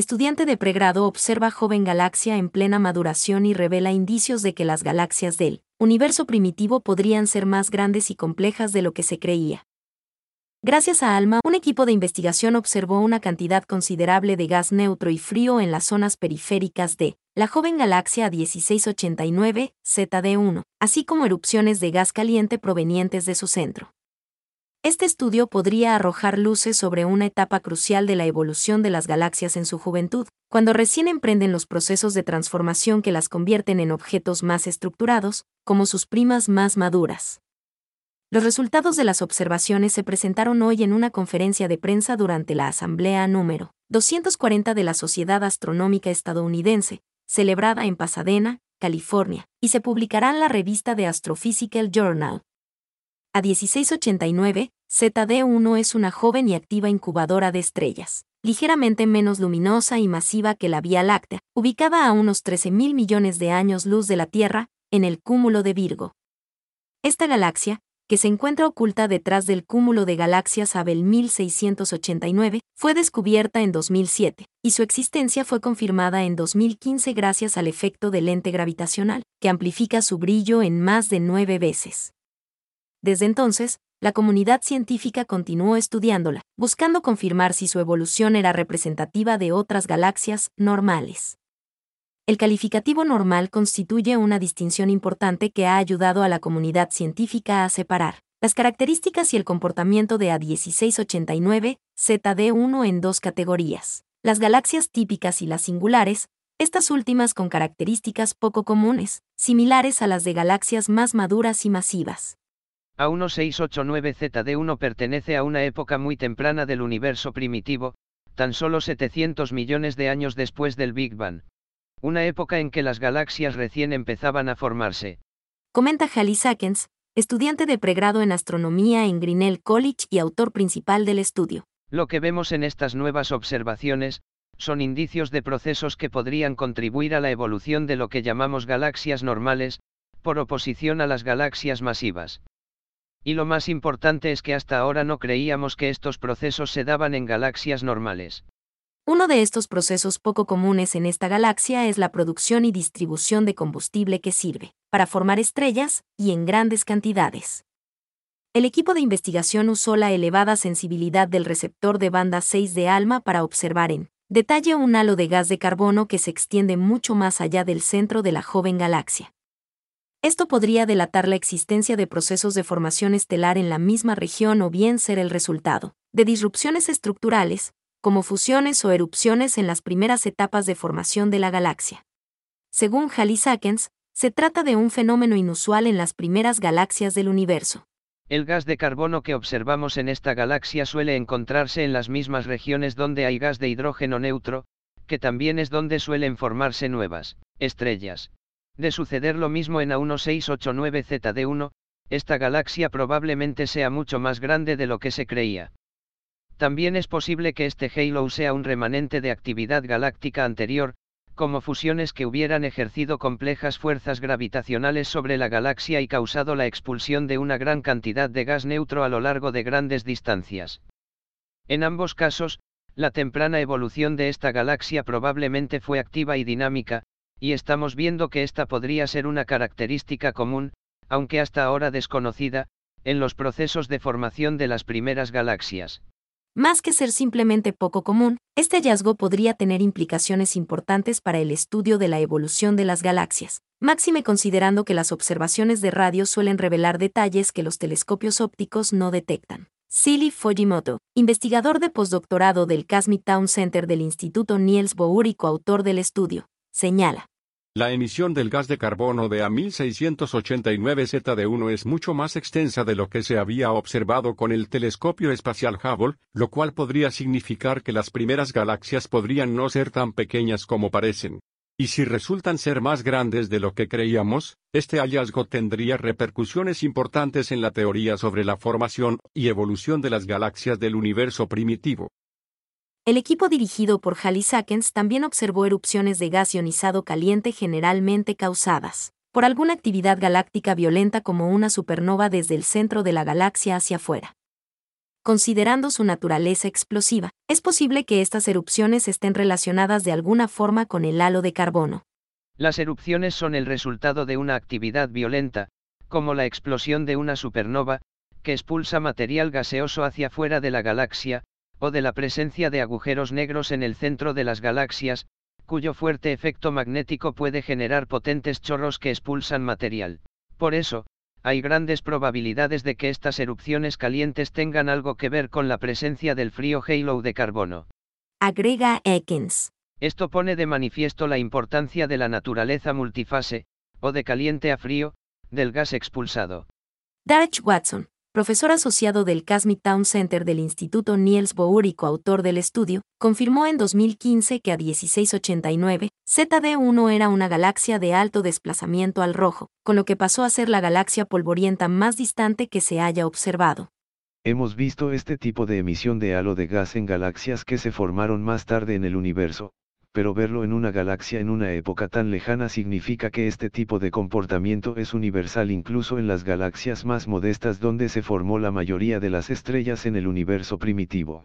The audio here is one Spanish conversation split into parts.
estudiante de pregrado observa joven galaxia en plena maduración y revela indicios de que las galaxias del universo primitivo podrían ser más grandes y complejas de lo que se creía. Gracias a ALMA, un equipo de investigación observó una cantidad considerable de gas neutro y frío en las zonas periféricas de la joven galaxia 1689, ZD1, así como erupciones de gas caliente provenientes de su centro. Este estudio podría arrojar luces sobre una etapa crucial de la evolución de las galaxias en su juventud, cuando recién emprenden los procesos de transformación que las convierten en objetos más estructurados, como sus primas más maduras. Los resultados de las observaciones se presentaron hoy en una conferencia de prensa durante la Asamblea número 240 de la Sociedad Astronómica Estadounidense, celebrada en Pasadena, California, y se publicará en la revista de Astrophysical Journal. A 1689, ZD1 es una joven y activa incubadora de estrellas, ligeramente menos luminosa y masiva que la Vía Láctea, ubicada a unos 13 mil millones de años luz de la Tierra, en el cúmulo de Virgo. Esta galaxia, que se encuentra oculta detrás del cúmulo de galaxias Abel 1689, fue descubierta en 2007, y su existencia fue confirmada en 2015 gracias al efecto de lente gravitacional, que amplifica su brillo en más de nueve veces. Desde entonces, la comunidad científica continuó estudiándola, buscando confirmar si su evolución era representativa de otras galaxias normales. El calificativo normal constituye una distinción importante que ha ayudado a la comunidad científica a separar las características y el comportamiento de A1689, ZD1 en dos categorías, las galaxias típicas y las singulares, estas últimas con características poco comunes, similares a las de galaxias más maduras y masivas. A1689ZD1 pertenece a una época muy temprana del universo primitivo, tan solo 700 millones de años después del Big Bang una época en que las galaxias recién empezaban a formarse. Comenta Halley Sackens, estudiante de pregrado en astronomía en Grinnell College y autor principal del estudio. Lo que vemos en estas nuevas observaciones, son indicios de procesos que podrían contribuir a la evolución de lo que llamamos galaxias normales, por oposición a las galaxias masivas. Y lo más importante es que hasta ahora no creíamos que estos procesos se daban en galaxias normales. Uno de estos procesos poco comunes en esta galaxia es la producción y distribución de combustible que sirve para formar estrellas y en grandes cantidades. El equipo de investigación usó la elevada sensibilidad del receptor de banda 6 de ALMA para observar en detalle un halo de gas de carbono que se extiende mucho más allá del centro de la joven galaxia. Esto podría delatar la existencia de procesos de formación estelar en la misma región o bien ser el resultado de disrupciones estructurales, como fusiones o erupciones en las primeras etapas de formación de la galaxia. Según Halley Sackens, se trata de un fenómeno inusual en las primeras galaxias del universo. El gas de carbono que observamos en esta galaxia suele encontrarse en las mismas regiones donde hay gas de hidrógeno neutro, que también es donde suelen formarse nuevas estrellas. De suceder lo mismo en A1689ZD1, esta galaxia probablemente sea mucho más grande de lo que se creía. También es posible que este halo sea un remanente de actividad galáctica anterior, como fusiones que hubieran ejercido complejas fuerzas gravitacionales sobre la galaxia y causado la expulsión de una gran cantidad de gas neutro a lo largo de grandes distancias. En ambos casos, la temprana evolución de esta galaxia probablemente fue activa y dinámica, y estamos viendo que esta podría ser una característica común, aunque hasta ahora desconocida, en los procesos de formación de las primeras galaxias. Más que ser simplemente poco común, este hallazgo podría tener implicaciones importantes para el estudio de la evolución de las galaxias, máxime considerando que las observaciones de radio suelen revelar detalles que los telescopios ópticos no detectan. Silly Fujimoto, investigador de postdoctorado del Cosmic Town Center del Instituto Niels Bohr y coautor del estudio, señala. La emisión del gas de carbono de A1689Z1 es mucho más extensa de lo que se había observado con el telescopio espacial Hubble, lo cual podría significar que las primeras galaxias podrían no ser tan pequeñas como parecen. Y si resultan ser más grandes de lo que creíamos, este hallazgo tendría repercusiones importantes en la teoría sobre la formación y evolución de las galaxias del universo primitivo. El equipo dirigido por Halley Sackens también observó erupciones de gas ionizado caliente generalmente causadas por alguna actividad galáctica violenta como una supernova desde el centro de la galaxia hacia afuera. considerando su naturaleza explosiva, es posible que estas erupciones estén relacionadas de alguna forma con el halo de carbono. Las erupciones son el resultado de una actividad violenta, como la explosión de una supernova, que expulsa material gaseoso hacia fuera de la galaxia, o de la presencia de agujeros negros en el centro de las galaxias, cuyo fuerte efecto magnético puede generar potentes chorros que expulsan material. Por eso, hay grandes probabilidades de que estas erupciones calientes tengan algo que ver con la presencia del frío halo de carbono. Agrega Ekins. Esto pone de manifiesto la importancia de la naturaleza multifase, o de caliente a frío, del gas expulsado. Darch Watson, profesor asociado del Cosmic Town Center del Instituto Niels Bohr y coautor del estudio, confirmó en 2015 que a 1689, ZD1 era una galaxia de alto desplazamiento al rojo, con lo que pasó a ser la galaxia polvorienta más distante que se haya observado. Hemos visto este tipo de emisión de halo de gas en galaxias que se formaron más tarde en el universo, pero verlo en una galaxia en una época tan lejana significa que este tipo de comportamiento es universal incluso en las galaxias más modestas donde se formó la mayoría de las estrellas en el universo primitivo.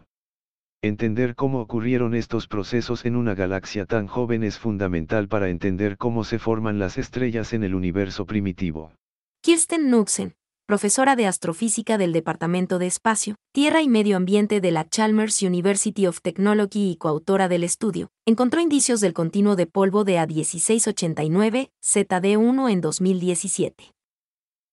Entender cómo ocurrieron estos procesos en una galaxia tan joven es fundamental para entender cómo se forman las estrellas en el universo primitivo. Kirsten Nuxen, profesora de astrofísica del Departamento de Espacio, Tierra y Medio Ambiente de la Chalmers University of Technology y coautora del estudio, encontró indicios del continuo de polvo de A1689, ZD1 en 2017.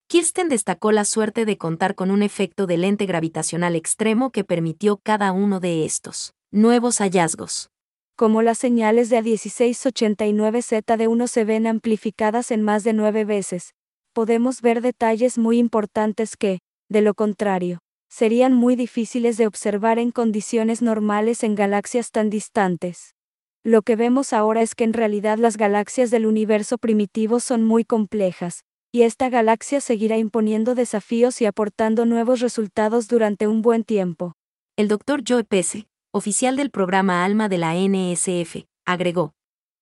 Kirsten destacó la suerte de contar con un efecto de lente gravitacional extremo que permitió cada uno de estos nuevos hallazgos. Como las señales de A1689 ZD1 se ven amplificadas en más de nueve veces, podemos ver detalles muy importantes que, de lo contrario, serían muy difíciles de observar en condiciones normales en galaxias tan distantes. Lo que vemos ahora es que en realidad las galaxias del universo primitivo son muy complejas, y esta galaxia seguirá imponiendo desafíos y aportando nuevos resultados durante un buen tiempo. El Dr. Joe Pese, oficial del programa ALMA de la NSF, agregó,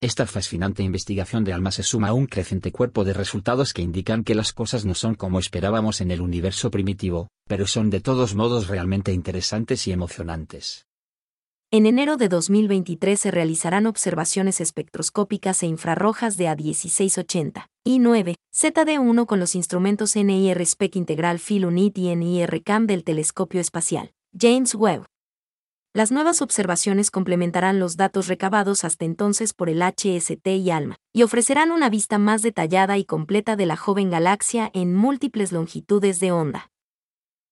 esta fascinante investigación de alma se suma a un creciente cuerpo de resultados que indican que las cosas no son como esperábamos en el universo primitivo, pero son de todos modos realmente interesantes y emocionantes. En enero de 2023 se realizarán observaciones espectroscópicas e infrarrojas de A1680 y 9 ZD1 con los instrumentos NIR Spec Integral Field Unit y NIR CAM del telescopio espacial James Webb. Las nuevas observaciones complementarán los datos recabados hasta entonces por el HST y ALMA, y ofrecerán una vista más detallada y completa de la joven galaxia en múltiples longitudes de onda.